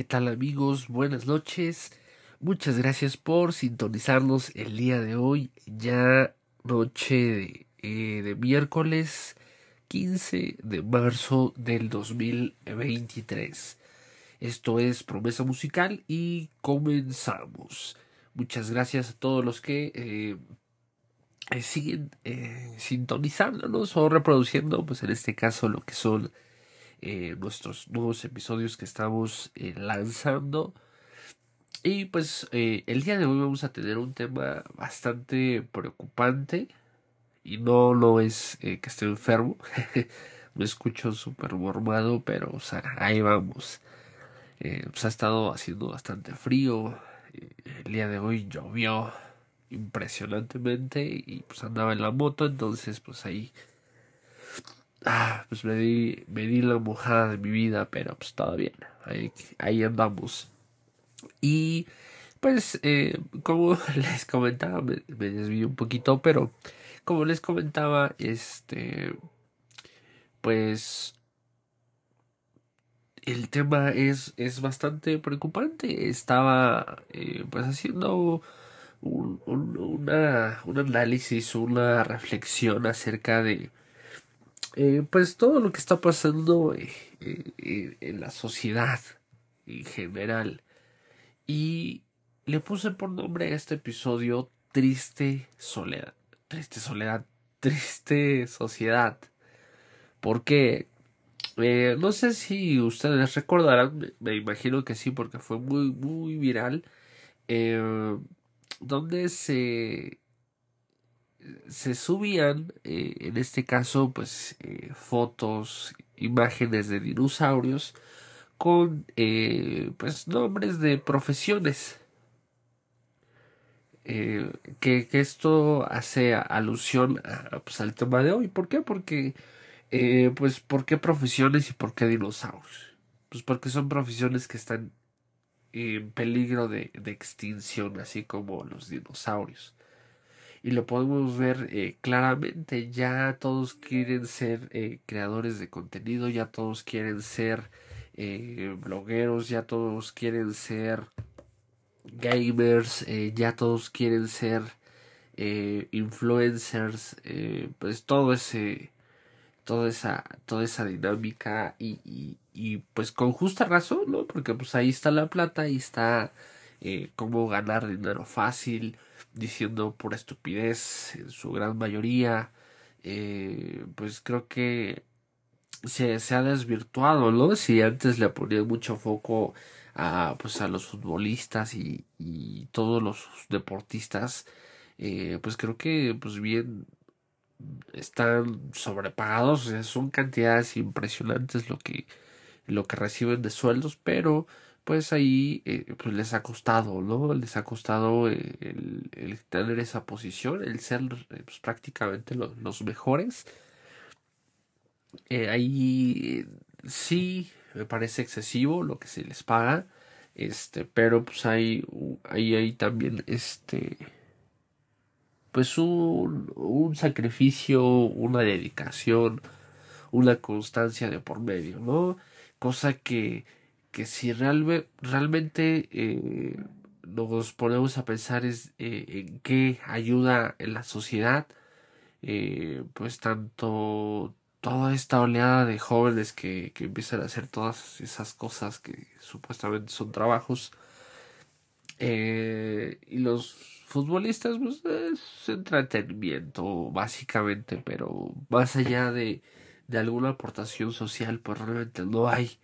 ¿qué tal amigos? Buenas noches. Muchas gracias por sintonizarnos el día de hoy, ya noche de, eh, de miércoles 15 de marzo del 2023. Esto es Promesa Musical y comenzamos. Muchas gracias a todos los que eh, eh, siguen sintonizándonos o reproduciendo, pues en este caso lo que son eh, nuestros nuevos episodios que estamos eh, lanzando. Y pues eh, el día de hoy vamos a tener un tema bastante preocupante. Y no lo es que esté enfermo. Me escucho súper mormado, pero o sea, ahí vamos. pues ha estado haciendo bastante frío. el día de hoy llovió impresionantemente y pues andaba en la moto, entonces pues ahí ah, pues me di, me di la mojada de mi vida, pero pues todo bien, ahí, ahí andamos. Y pues, eh, como les comentaba, me, me desvío un poquito, pero como les comentaba, este, pues el tema es, es bastante preocupante. Estaba eh, pues haciendo un, un, una, un análisis, una reflexión acerca de eh, pues todo lo que está pasando eh, eh, en la sociedad en general. Y le puse por nombre a este episodio Triste Soledad. Triste Soledad. Triste Sociedad. Porque no sé si ustedes recordarán, me imagino que sí, porque fue muy, muy viral. donde se se subían, eh, en este caso, pues eh, fotos, imágenes de dinosaurios con eh, pues nombres de profesiones. Que, esto hace alusión a, pues, al tema de hoy. ¿Por qué? Porque, pues, ¿por qué profesiones y por qué dinosaurios? Pues porque son profesiones que están en peligro de extinción, así como los dinosaurios y lo podemos ver eh, claramente. Ya todos quieren ser eh, creadores de contenido, ya todos quieren ser eh, blogueros, ya todos quieren ser gamers, ya todos quieren ser influencers, pues todo ese toda esa toda esa dinámica y, y, y, pues con justa razón no porque pues ahí está la plata ahí está cómo ganar dinero fácil diciendo por estupidez en su gran mayoría, eh, pues creo que se, se, ha desvirtuado, ¿no? Si antes le ponían mucho foco a, pues, a los futbolistas y, y todos los deportistas, eh, pues creo que pues bien están sobrepagados, son cantidades impresionantes lo que, lo que reciben de sueldos, pero pues ahí eh, pues les ha costado, ¿no? Les ha costado eh, el, tener esa posición, el ser eh, pues, prácticamente los mejores. ahí sí me parece excesivo lo que se les paga, este, pero pues hay, ahí hay también este, pues un, un sacrificio, una dedicación, una constancia de por medio, ¿no? Cosa que que si realmente eh, nos ponemos a pensar es, eh, en qué ayuda en la sociedad, eh, pues tanto toda esta oleada de jóvenes que, que empiezan a hacer todas esas cosas que supuestamente son trabajos, y los futbolistas, pues es entretenimiento básicamente, pero más allá de, de alguna aportación social, pues realmente no hay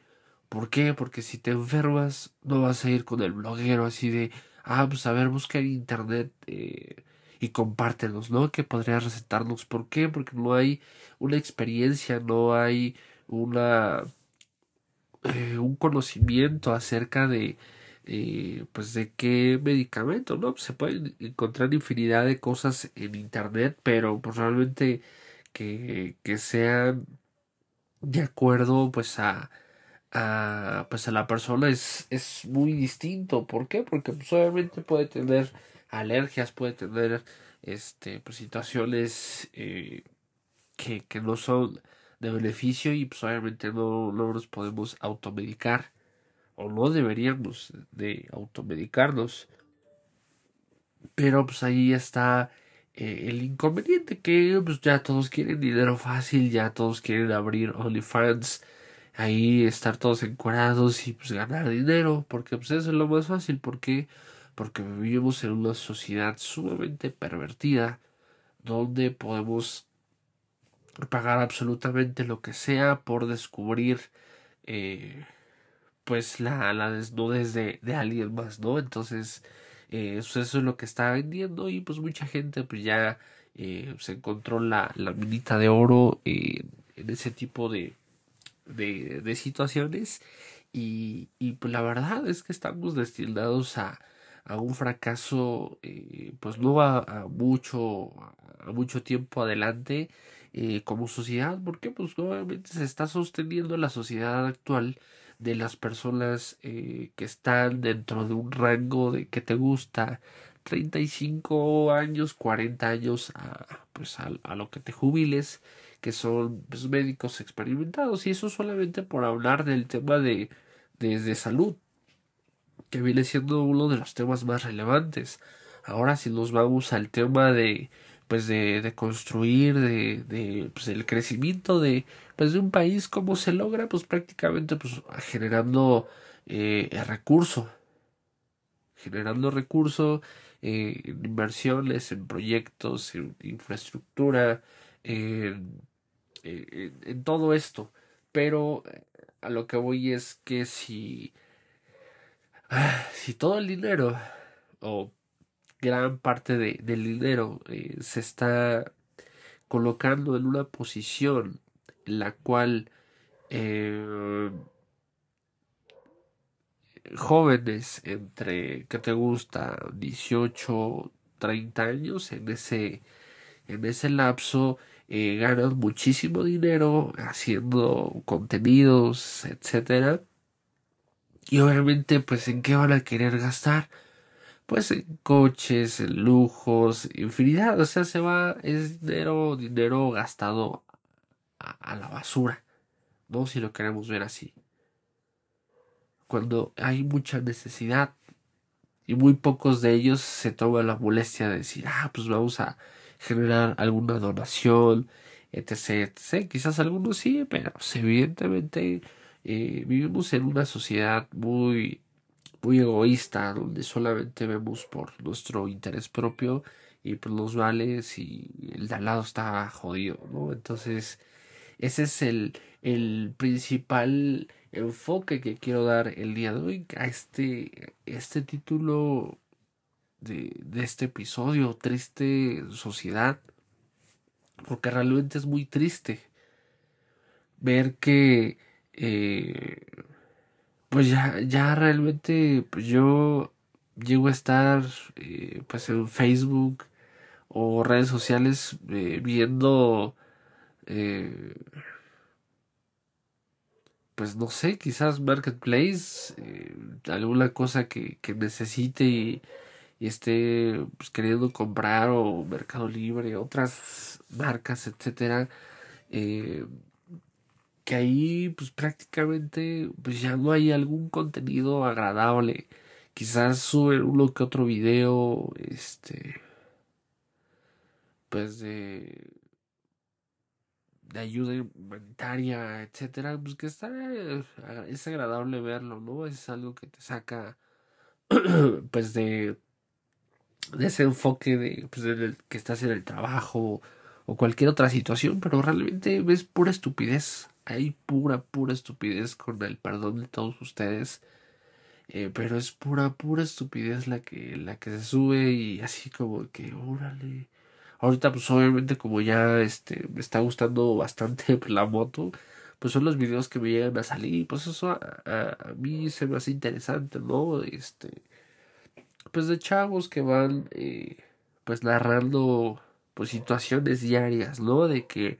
¿Por qué? Porque si te enfermas, no vas a ir con el bloguero así de, ah, pues a ver, busca en internet eh, y compártenos, ¿no? Que podría recetarnos. ¿Por qué? Porque no hay una experiencia, no hay una eh, un conocimiento acerca de eh, pues de qué medicamento, ¿no? Se pueden encontrar infinidad de cosas en internet, pero pues realmente que, que sean de acuerdo pues a a, pues a la persona es, es muy distinto. ¿Por qué? Porque pues, obviamente puede tener alergias, puede tener este, pues, situaciones eh, que, que no son de beneficio y pues obviamente no, no nos podemos automedicar o no deberíamos de automedicarnos. Pero pues ahí está eh, el inconveniente que pues ya todos quieren dinero fácil, ya todos quieren abrir OnlyFans, ahí estar todos encuadrados y pues ganar dinero, porque pues eso es lo más fácil, porque porque vivimos en una sociedad sumamente pervertida donde podemos pagar absolutamente lo que sea por descubrir eh, pues la, la desnudez de, de alguien más, ¿no? Entonces, eh, eso es lo que está vendiendo y pues mucha gente pues ya eh, se encontró la, la minita de oro en ese tipo de, de, de situaciones y, y, pues la verdad es que estamos destinados a, a un fracaso eh, pues no a, a, mucho a mucho tiempo adelante eh, como sociedad porque pues obviamente se está sosteniendo la sociedad actual de las personas eh, que están dentro de un rango de que te gusta 35 años 40 años a, pues a, a lo que te jubiles que son pues, médicos experimentados y eso solamente por hablar del tema de, de, salud que viene siendo uno de los temas más relevantes. Ahora si nos vamos al tema de pues de, de construir de, de pues el crecimiento de pues de un país cómo se logra pues prácticamente pues generando eh, recurso generando recurso eh, en inversiones en proyectos en infraestructura en, en, en todo esto. Pero a lo que voy es que si si todo el dinero o gran parte de, del dinero eh, se está colocando en una posición en la cual eh, jóvenes entre que te gusta 18 30 años en ese en ese lapso eh, ganan muchísimo dinero haciendo contenidos etcétera y obviamente pues en qué van a querer gastar pues en coches, en lujos, infinidad, o sea, se va, es dinero, dinero gastado a, a, la basura, ¿no? Si lo queremos ver así. Cuando hay mucha necesidad y muy pocos de ellos se toman la molestia de decir, ah, pues vamos a generar alguna donación, etc, etc. Quizás algunos sí, pero pues, evidentemente eh, vivimos en una sociedad muy muy egoísta, donde solamente vemos por nuestro interés propio y por los vales y el de al lado está jodido, ¿no? Entonces, ese es el, el principal enfoque que quiero dar el día de hoy a este, este título de, de este episodio, Triste Sociedad, porque realmente es muy triste ver que eh, pues ya, ya realmente pues yo llego a estar eh, pues en Facebook o redes sociales eh, viendo pues no sé quizás marketplace alguna cosa que, que necesite y, y, esté pues queriendo comprar o mercado libre otras marcas etcétera eh, que ahí pues prácticamente pues ya no hay algún contenido agradable. Quizás suben uno que otro video, este, pues de, de ayuda humanitaria, etcétera, pues que está, es agradable verlo, ¿no? Es algo que te saca, pues de, de ese enfoque de, pues, de que estás en el trabajo o cualquier otra situación, pero realmente ves pura estupidez hay pura, pura estupidez con el perdón de todos ustedes. Eh, pero es pura, pura estupidez la que, la que se sube y así como que, órale. Ahorita pues obviamente como ya este, me está gustando bastante la moto, pues son los videos que me llegan a salir, pues eso a, a, a mí se me hace interesante, ¿no? Este, pues de chavos que van eh, pues narrando pues situaciones diarias, ¿no? De que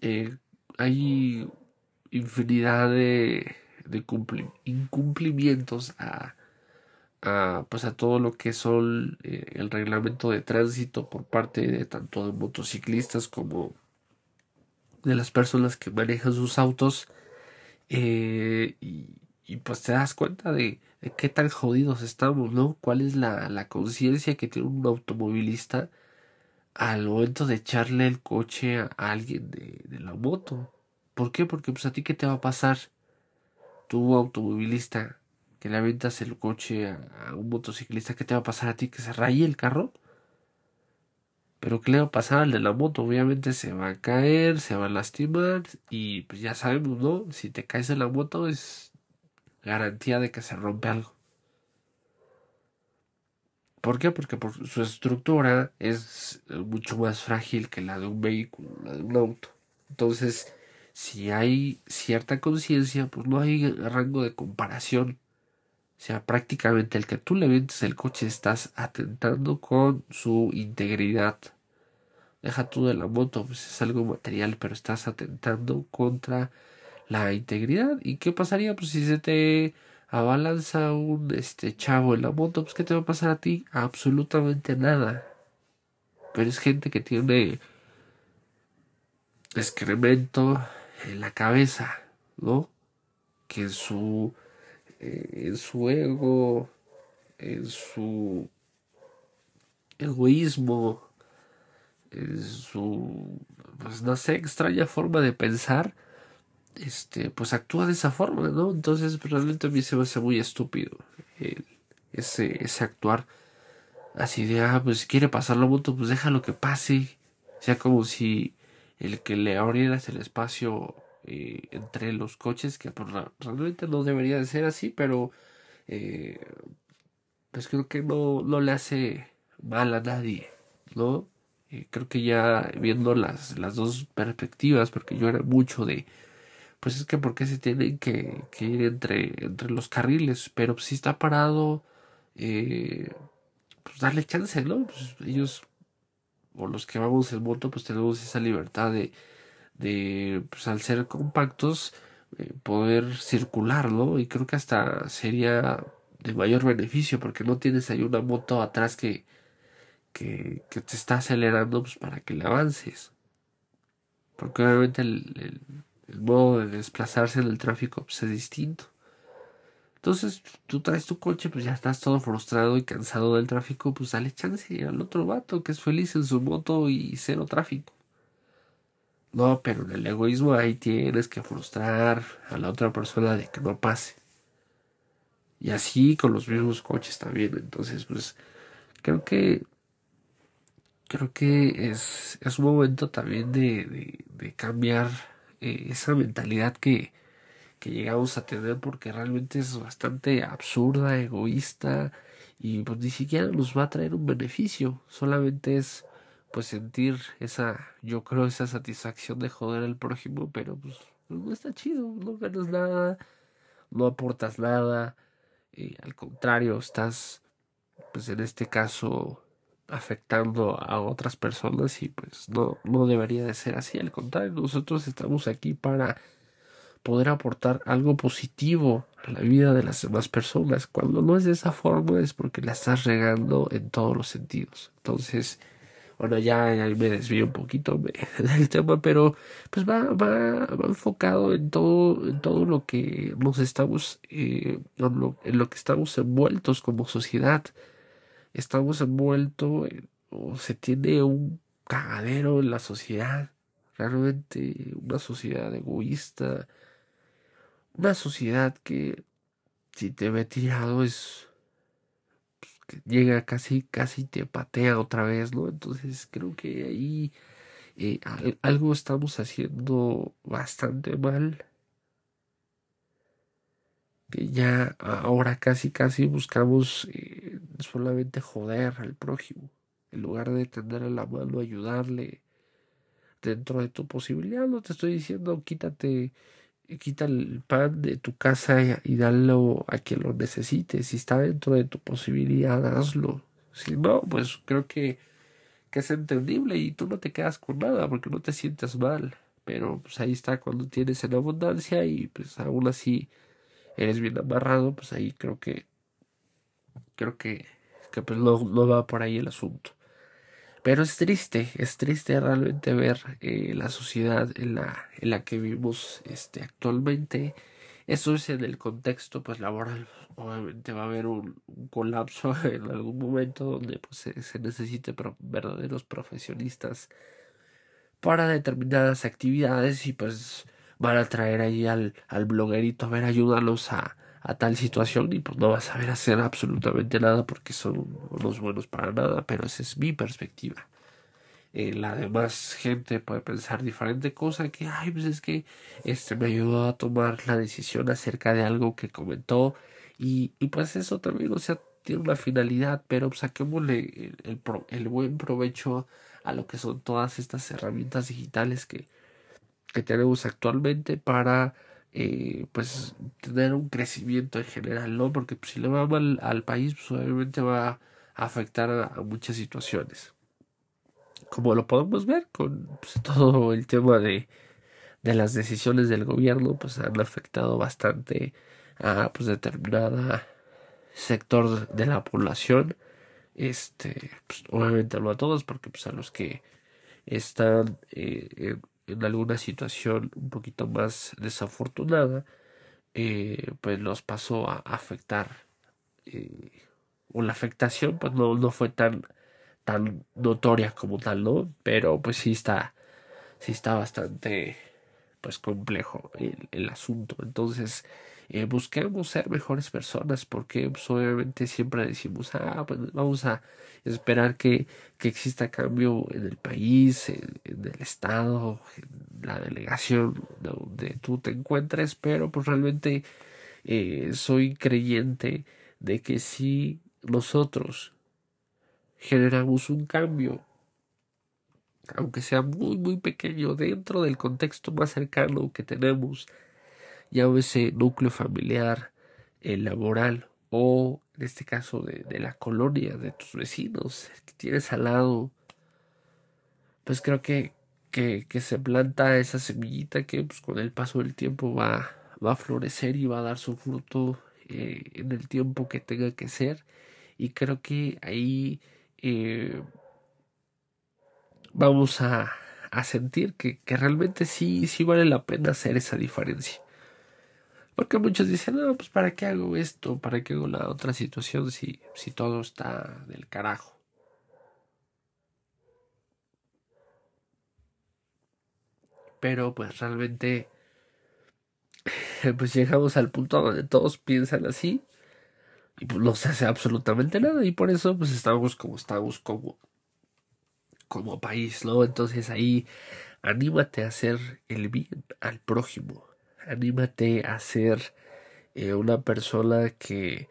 eh, hay infinidad de, de incumplimientos a, a, pues a todo lo que son eh, el reglamento de tránsito por parte de tanto de motociclistas como de las personas que manejan sus autos y, y pues te das cuenta de, qué tan jodidos estamos, ¿no? ¿Cuál es la, la conciencia que tiene un automovilista al momento de echarle el coche a alguien de, de la moto? ¿Por qué? Porque pues a ti qué te va a pasar, tú automovilista, que le aventas el coche a, un motociclista, ¿qué te va a pasar a ti? ¿Que se raye el carro? Pero ¿qué le va a pasar al de la moto? Obviamente se va a caer, se va a lastimar y pues ya sabemos, ¿no? Si te caes en la moto es garantía de que se rompe algo. ¿Por qué? Porque por su estructura es mucho más frágil que la de un vehículo, la de un auto. Entonces, si hay cierta conciencia, pues no hay rango de comparación. O sea, prácticamente el que tú le el coche estás atentando con su integridad. Deja tú de la moto, pues es algo material, pero estás atentando contra la integridad. ¿Y qué pasaría? Pues si se te abalanza un este chavo en la moto, pues ¿qué te va a pasar a ti? Absolutamente nada. Pero es gente que tiene excremento en la cabeza, ¿no? Que en su, eh, en su ego, en su egoísmo, en su, pues no sé, extraña forma de pensar, este, pues actúa de esa forma, ¿no? Entonces realmente a mí se me hace muy estúpido ese, ese actuar así de, ah, pues si quiere pasar la moto, pues déjalo que pase. O sea, como si el que le abrieras el espacio eh, entre los coches, que pues, realmente no debería de ser así, pero eh, pues creo que no, no le hace mal a nadie, ¿no? Creo que ya viendo las, las dos perspectivas, porque yo era mucho de, pues es que porque se tienen que, que ir entre, entre los carriles, pero si está parado, pues darle chance, ¿no? Pues ellos o los que vamos en moto, pues tenemos esa libertad de, de pues al ser compactos, eh, poder circular, ¿no? Y creo que hasta sería de mayor beneficio, porque no tienes ahí una moto atrás que, que, te está acelerando pues, para que le avances. Porque obviamente el, modo de desplazarse en el tráfico pues, es distinto. Entonces, tú traes tu coche, pues ya estás todo frustrado y cansado del tráfico, pues dale chance al otro vato que es feliz en su moto y cero tráfico. No, pero en el egoísmo ahí tienes que frustrar a la otra persona de que no pase. Y así con los mismos coches también. Entonces, pues, creo que creo que es, es un momento también de, de, cambiar eh, esa mentalidad que, que llegamos a tener porque realmente es bastante absurda, egoísta y pues ni siquiera nos va a traer un beneficio, solamente es pues sentir esa, yo creo, esa satisfacción de joder al prójimo, pero pues, no está chido, no ganas nada, no aportas nada, y al contrario, estás pues en este caso afectando a otras personas y pues no, no debería de ser así, al contrario, nosotros estamos aquí para poder aportar algo positivo a la vida de las demás personas. Cuando no es de esa forma es porque la estás regando en todos los sentidos. Entonces, bueno, ya, me desvío un poquito del tema, pero pues va, va, va enfocado en todo, en todo lo que nos estamos, eh, en lo que estamos envueltos como sociedad. Estamos envueltos, o se tiene un cagadero en la sociedad, realmente una sociedad egoísta, una sociedad que si te ve tirado es que llega casi casi te patea otra vez no entonces creo que ahí eh, algo estamos haciendo bastante mal ya ahora casi casi buscamos eh, solamente joder al prójimo en lugar de tenderle la mano ayudarle dentro de tu posibilidad no te estoy diciendo quítate quita el pan de tu casa y, dalo a quien lo necesite. Si está dentro de tu posibilidad, hazlo. Si no, pues creo que, que es entendible y tú no te quedas con nada porque no te sientes mal. Pero pues ahí está cuando tienes en abundancia y pues aún así eres bien amarrado, pues ahí creo que creo que, que pues no, no va por ahí el asunto. Pero es triste, es triste realmente ver eh, la sociedad en la, en la que vivimos este, actualmente, Eso es en el contexto pues laboral. Obviamente va a haber un, colapso en algún momento donde pues se, se necesite verdaderos profesionistas para determinadas actividades y pues van a traer ahí al, al bloguerito a ver ayúdalos a, a tal situación y pues no vas a ver hacer absolutamente nada porque son unos buenos para nada, pero esa es mi perspectiva. Eh, la demás gente puede pensar diferente cosa que ay pues es que este me ayudó a tomar la decisión acerca de algo que comentó y, y pues eso también o sea tiene una finalidad pero pues, saquémosle el, el, buen provecho a lo que son todas estas herramientas digitales que, que tenemos actualmente para eh, pues tener un crecimiento en general no porque pues, si le va mal al país pues obviamente va a afectar a muchas situaciones como lo podemos ver con pues, todo el tema de, de las decisiones del gobierno, pues han afectado bastante a pues determinada sector de la población. Este, pues, obviamente no a todos, porque pues a los que están eh, en, alguna situación un poquito más desafortunada, eh, pues los pasó a afectar. Eh, o la afectación pues no, no fue tan tan notoria como tal, ¿no? Pero pues sí está, sí está bastante, pues complejo el, asunto. Entonces, eh, busquemos ser mejores personas porque pues, obviamente siempre decimos, ah, pues vamos a esperar que, que exista cambio en el país, en, el estado, en la delegación donde tú te encuentres, pero pues realmente eh, soy creyente de que si nosotros generamos un cambio, aunque sea muy, muy pequeño, dentro del contexto más cercano que tenemos, ya ese núcleo familiar, el laboral o en este caso de, de, la colonia, de tus vecinos que tienes al lado, pues creo que, que, que se planta esa semillita que pues, con el paso del tiempo va, va a florecer y va a dar su fruto eh, en el tiempo que tenga que ser. Y creo que ahí eh, vamos a, a sentir que, que, realmente sí, sí vale la pena hacer esa diferencia. Porque muchos dicen, no, pues para qué hago esto, para qué hago la otra situación si, si todo está del carajo. Pero pues realmente pues llegamos al punto donde todos piensan así y pues no se hace absolutamente nada y por eso pues estamos como estamos como como país, ¿no? Entonces ahí anímate a hacer el bien al prójimo, anímate a ser eh, una persona que,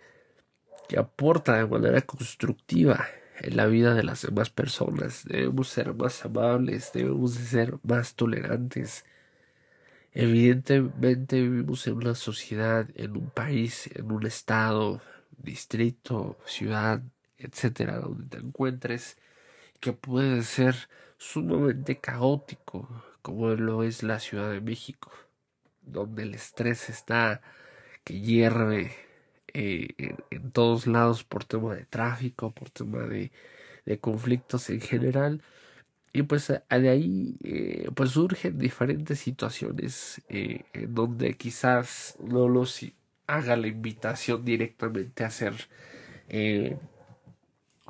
que aporta de manera constructiva en la vida de las demás personas. Debemos ser más amables, debemos de ser más tolerantes. Evidentemente vivimos en una sociedad, en un país, en un estado, distrito, ciudad, etcétera, donde te encuentres, que puede ser sumamente caótico, como lo es la Ciudad de México, donde el estrés está que hierve eh, en, todos lados por tema de tráfico, por tema de, conflictos en general. Y pues de ahí eh, pues surgen diferentes situaciones eh, en donde quizás no los haga la invitación directamente a ser eh,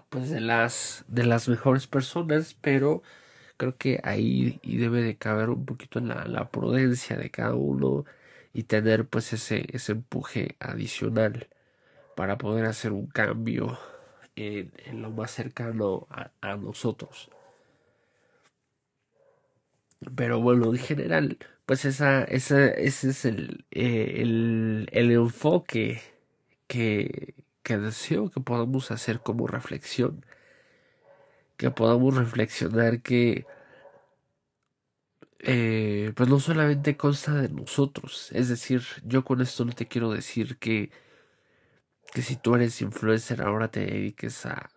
pues de las de las mejores personas pero creo que ahí debe de caber un poquito la, la prudencia de cada uno y tener pues ese, ese empuje adicional para poder hacer un cambio en, lo más cercano a, a nosotros. Pero bueno en general pues esa, esa, ese es el, eh, el, el, enfoque que, que deseo que podamos hacer como reflexión, que podamos reflexionar que eh, pues no solamente consta de nosotros, es decir, yo con esto no te quiero decir que, que si tú eres influencer ahora te dediques a,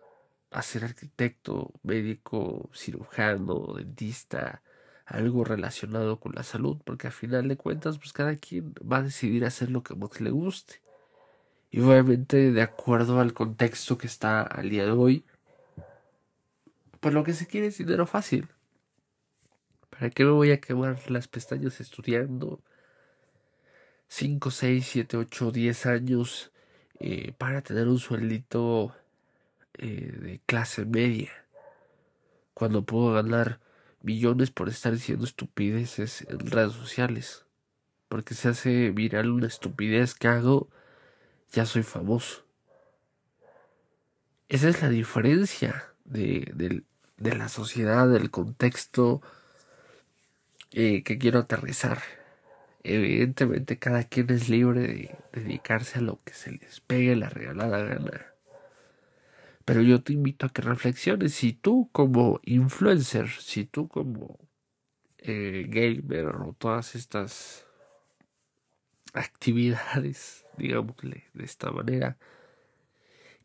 a ser arquitecto, médico, cirujano, dentista, algo relacionado con la salud, porque al final de cuentas, pues cada quien va a decidir hacer lo que más le guste. Y obviamente de acuerdo al contexto que está al día de hoy, pues lo que se quiere es dinero fácil. ¿Para qué me voy a quemar las pestañas estudiando? 5, 6, 7, 8, 10 años eh, para tener un sueldito eh, de clase media. Cuando puedo ganar millones por estar diciendo estupideces en redes sociales. Porque se hace viral una estupidez que hago, ya soy famoso. Esa es la diferencia de, de la sociedad, del contexto eh, que quiero aterrizar. Evidentemente cada quien es libre de dedicarse a lo que se les pegue la regalada gana. Pero yo te invito a que reflexiones si tú como influencer, si tú como eh, gamer o todas estas actividades, digámosle de esta manera,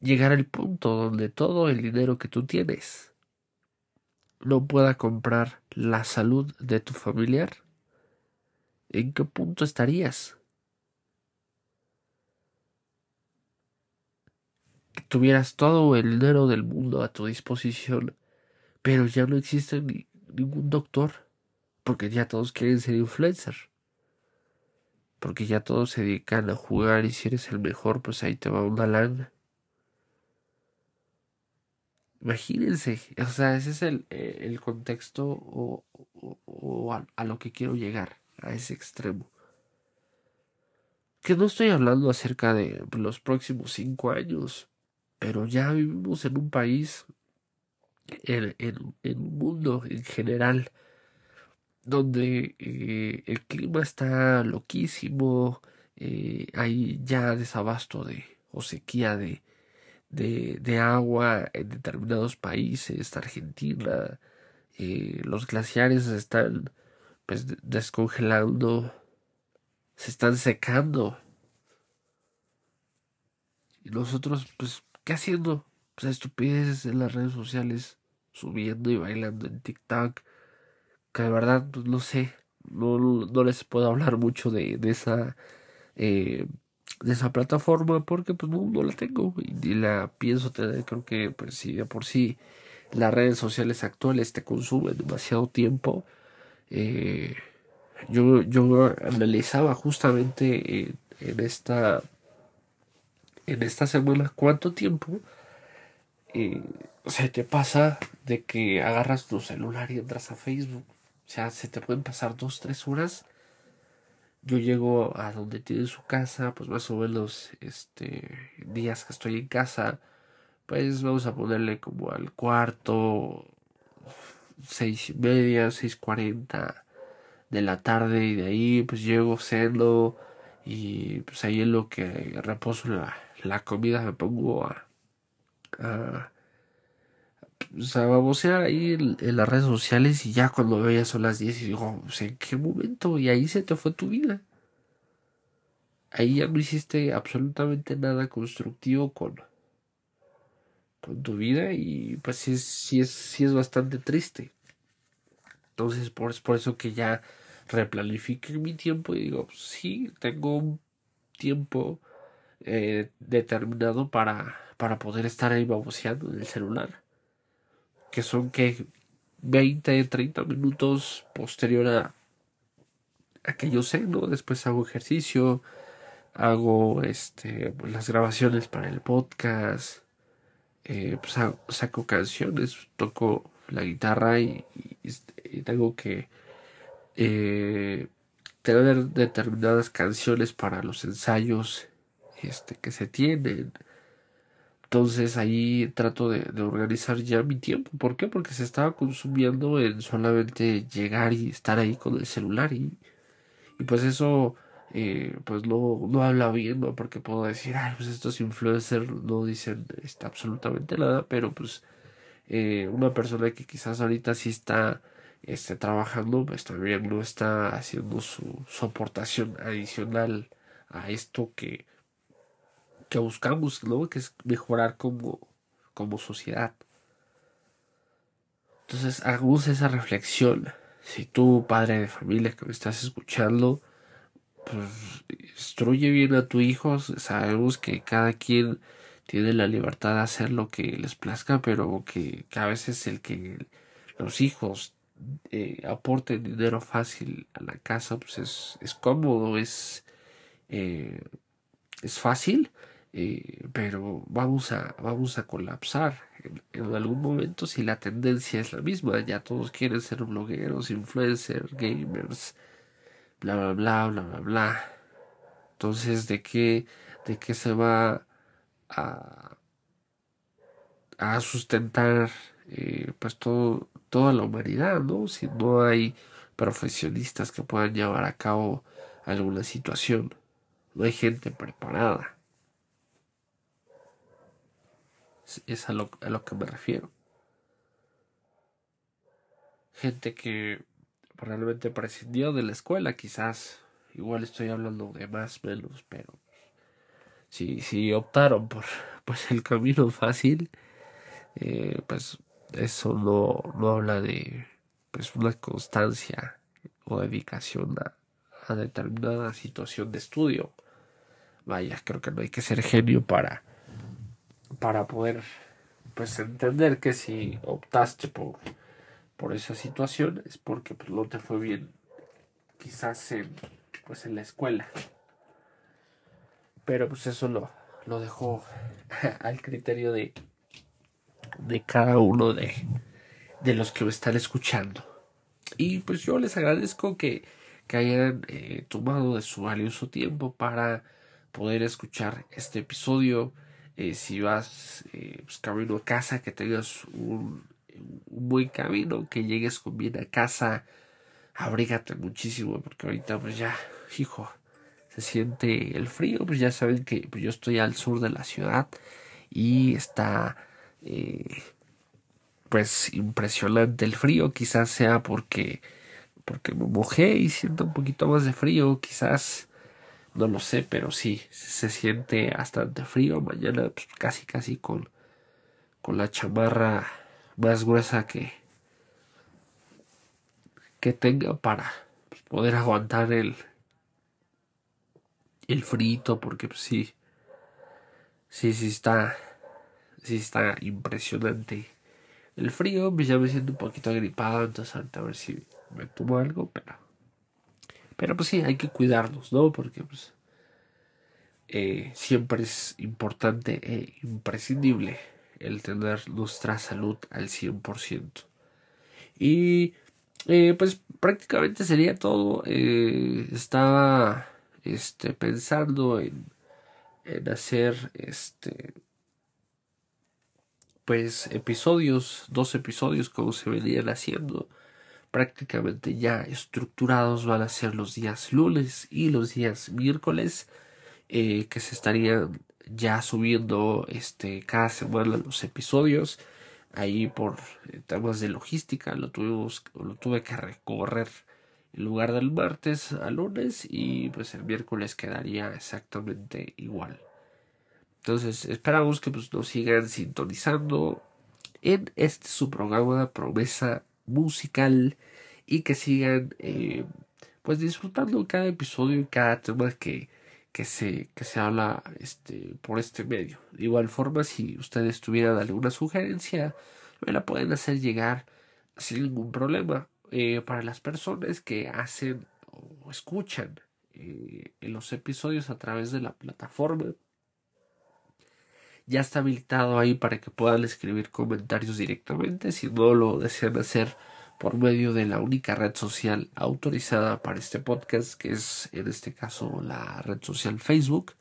llegar al punto donde todo el dinero que tú tienes no pueda comprar la salud de tu familiar ¿en qué punto estarías? Tuvieras todo el dinero del mundo a tu disposición, pero ya no existe ningún doctor, porque ya todos quieren ser influencer. Porque ya todos se dedican a jugar y si eres el mejor, pues ahí te va una lana. Imagínense, o sea, ese es el, eh, el contexto o, a lo que quiero llegar a ese extremo. Que no estoy hablando acerca de los próximos cinco años, pero ya vivimos en un país, en, un mundo en general, donde eh, el clima está loquísimo, eh, hay ya desabasto de o sequía de, de, de, agua en determinados países, Argentina, eh, los glaciares están pues descongelando, se están secando. Y nosotros, pues, ¿qué haciendo? Pues estupideces en las redes sociales, subiendo y bailando en TikTok. Que de verdad, pues no sé, no, no les puedo hablar mucho de, de esa eh, de esa plataforma porque pues no, la tengo y, la pienso tener creo que pues si de por sí las redes sociales actuales te consumen demasiado tiempo eh, yo, yo analizaba justamente en, esta en esta semana cuánto tiempo eh, se te pasa de que agarras tu celular y entras a Facebook. O sea, se te pueden pasar dos, tres horas. Yo llego a donde tiene su casa, pues más o menos este días que estoy en casa, pues vamos a ponerle como al cuarto, seis y media, seis cuarenta de la tarde y de ahí pues llego, ceno y pues ahí en lo que reposo la, la comida me pongo a, pues, a babosear ahí en, las redes sociales y ya cuando veo ya son las 10 y digo, pues, ¿en qué momento? Y ahí se te fue tu vida. Ahí ya no hiciste absolutamente nada constructivo con, con tu vida y pues sí, sí, es, sí es bastante triste. Entonces, por, es por eso que ya replanifique mi tiempo y digo, sí, tengo un tiempo eh, determinado para, para poder estar ahí baboseando en el celular. Que son que 20, 30 minutos posterior a, a que yo ¿no? Después hago ejercicio, hago este, las grabaciones para el podcast, eh, pues saco canciones, toco la guitarra y, tengo que eh, tener determinadas canciones para los ensayos este, que se tienen. Entonces ahí trato de, organizar ya mi tiempo. ¿Por qué? Porque se estaba consumiendo en solamente llegar y estar ahí con el celular y, pues eso eh, pues no, no habla bien, ¿no? Porque puedo decir, ay, pues estos influencers no dicen este, absolutamente nada, pero pues eh, una persona que quizás ahorita sí está este, trabajando, pues también no está haciendo su, aportación adicional a esto que, que buscamos, ¿no? Que es mejorar como, como sociedad. Entonces, hagamos esa reflexión. Si tú, padre de familia que me estás escuchando, pues instruye bien a tu hijo. Sabemos que cada quien tiene la libertad de hacer lo que les plazca, pero que, a veces el que los hijos eh, aporten dinero fácil a la casa, pues es, cómodo, es eh, es fácil, eh, pero vamos a, vamos a colapsar en, algún momento si la tendencia es la misma. Ya todos quieren ser blogueros, influencers, gamers, bla, bla, bla, bla, bla, bla. Entonces, ¿de qué, de qué se va a, a sustentar eh, pues todo, toda la humanidad, ¿no? Si no hay profesionistas que puedan llevar a cabo alguna situación, no hay gente preparada. Es a lo, a lo que me refiero. Gente que realmente prescindió de la escuela, quizás. Igual estoy hablando de más menos, pero si, si optaron por pues el camino fácil, eh, pues eso no, no habla de pues una constancia o dedicación a, a determinada situación de estudio. Vaya, creo que no hay que ser genio para para poder pues entender que si optaste por por esa situación es porque pues, no te fue bien quizás en pues en la escuela. Pero pues eso lo, lo dejo al criterio de de cada uno de de los que me están escuchando. Y pues yo les agradezco que, que hayan eh, tomado de su valioso tiempo para poder escuchar este episodio eh, si vas eh, pues, camino a casa, que tengas un, buen camino, que llegues con bien a casa, abrígate muchísimo, porque ahorita pues ya, hijo, se siente el frío, pues ya saben que pues, yo estoy al sur de la ciudad y está eh, pues impresionante el frío, quizás sea porque porque me mojé y siento un poquito más de frío, quizás no lo sé, pero sí, se siente bastante frío. Mañana pues, casi casi con, con la chamarra más gruesa que, que tenga para pues, poder aguantar el, el frito, porque pues, sí, sí, sí está, sí está impresionante. El frío, pues ya me siento un poquito agripado, entonces a ver si me tomo algo, pero pero pues sí, hay que cuidarnos, ¿no? Porque pues eh, siempre es importante e imprescindible el tener nuestra salud al 100%. Y eh, pues prácticamente sería todo. Eh, estaba este, pensando en, en hacer este pues episodios, dos episodios como se venían haciendo prácticamente ya estructurados van a ser los días lunes y los días miércoles eh, que se estarían ya subiendo este cada semana los episodios. Ahí por eh, temas de logística lo tuvimos lo tuve que recorrer en lugar del martes al lunes y pues el miércoles quedaría exactamente igual. Entonces esperamos que pues, nos sigan sintonizando en este su programa promesa musical y que sigan eh, pues disfrutando cada episodio y cada tema que, que se, que se habla este, por este medio. De igual forma, si ustedes tuvieran alguna sugerencia, me la pueden hacer llegar sin ningún problema. Eh, para las personas que hacen o escuchan eh, los episodios a través de la plataforma, ya está habilitado ahí para que puedan escribir comentarios directamente. Si no lo desean hacer por medio de la única red social autorizada para este podcast, que es en este caso la red social Facebook,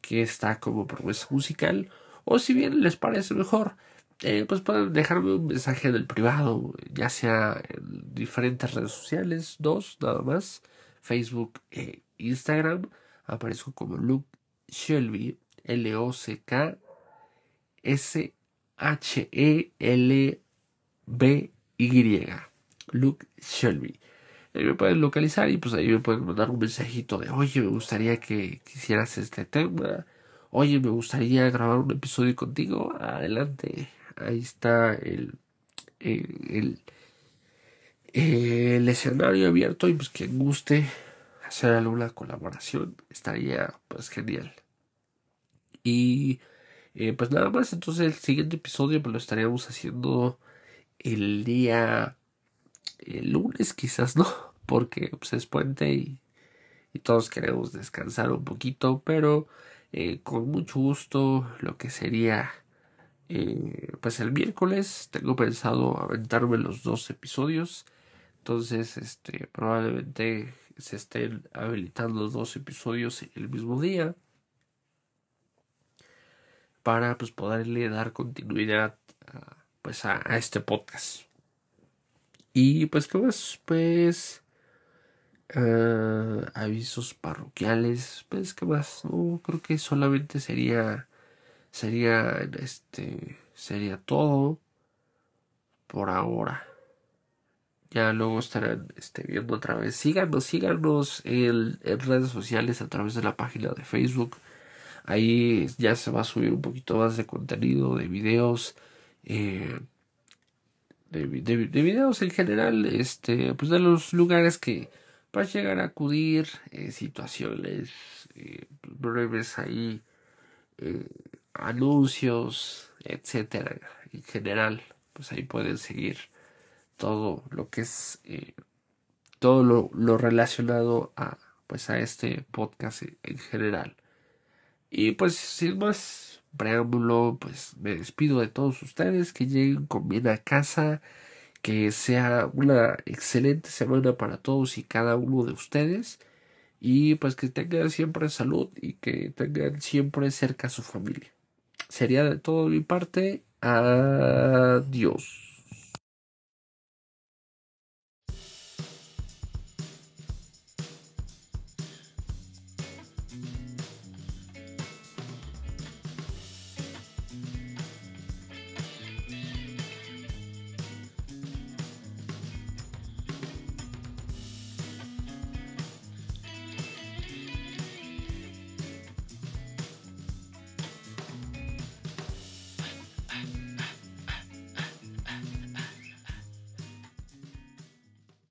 que está como promesa musical, o si bien les parece mejor, eh, pues pueden dejarme un mensaje en el privado, ya sea en diferentes redes sociales, dos nada más, Facebook e Instagram, aparezco como Luke Shelby, L-O-C-K S-H-E-L-B y, Luke Shelby. Ahí me pueden localizar y pues ahí me pueden mandar un mensajito de, oye, me gustaría que quisieras este tema, oye, me gustaría grabar un episodio contigo, adelante, ahí está el, el, el, escenario abierto y pues quien guste hacer alguna colaboración estaría pues genial. Y eh, pues nada más, entonces el siguiente episodio pues lo estaríamos haciendo el día el lunes quizás no porque pues, es puente y, todos queremos descansar un poquito, pero eh, con mucho gusto lo que sería eh, pues el miércoles tengo pensado aventarme los dos episodios. Entonces este probablemente se estén habilitando los dos episodios el mismo día para pues poderle dar continuidad a, pues a, este podcast. Y pues qué más pues uh, avisos parroquiales pues qué más no creo que solamente sería sería este sería todo por ahora. Ya luego estarán este, viendo otra vez. Síganos síganos en redes sociales a través de la página de facebook Ahí ya se va a subir un poquito más de contenido, de videos, eh, de, videos en general, este, pues de los lugares que vas a llegar a acudir, eh, situaciones eh, breves ahí, anuncios, etcétera, en general, pues ahí pueden seguir todo lo que es todo lo, lo, relacionado a pues a este podcast en general. Y pues sin más preámbulo, pues me despido de todos ustedes, que lleguen con bien a casa, que sea una excelente semana para todos y cada uno de ustedes y pues que tengan siempre salud y que tengan siempre cerca a su familia. Sería de todo mi parte. Adiós.